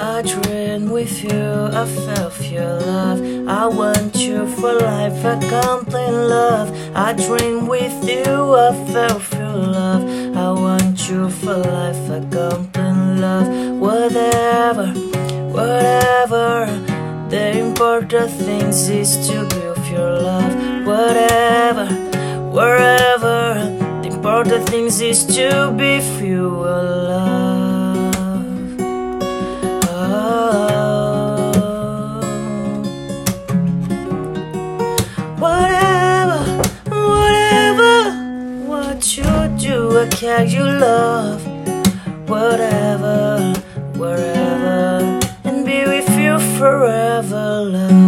I dream with you, I felt your love. I want you for life, a complete love. I dream with you, I felt your love. I want you for life, a complete love. Whatever, whatever. The important things is to be with your love. Whatever, wherever. The important things is to be with your love. Do, can you love. Whatever, wherever, and be with you forever, love.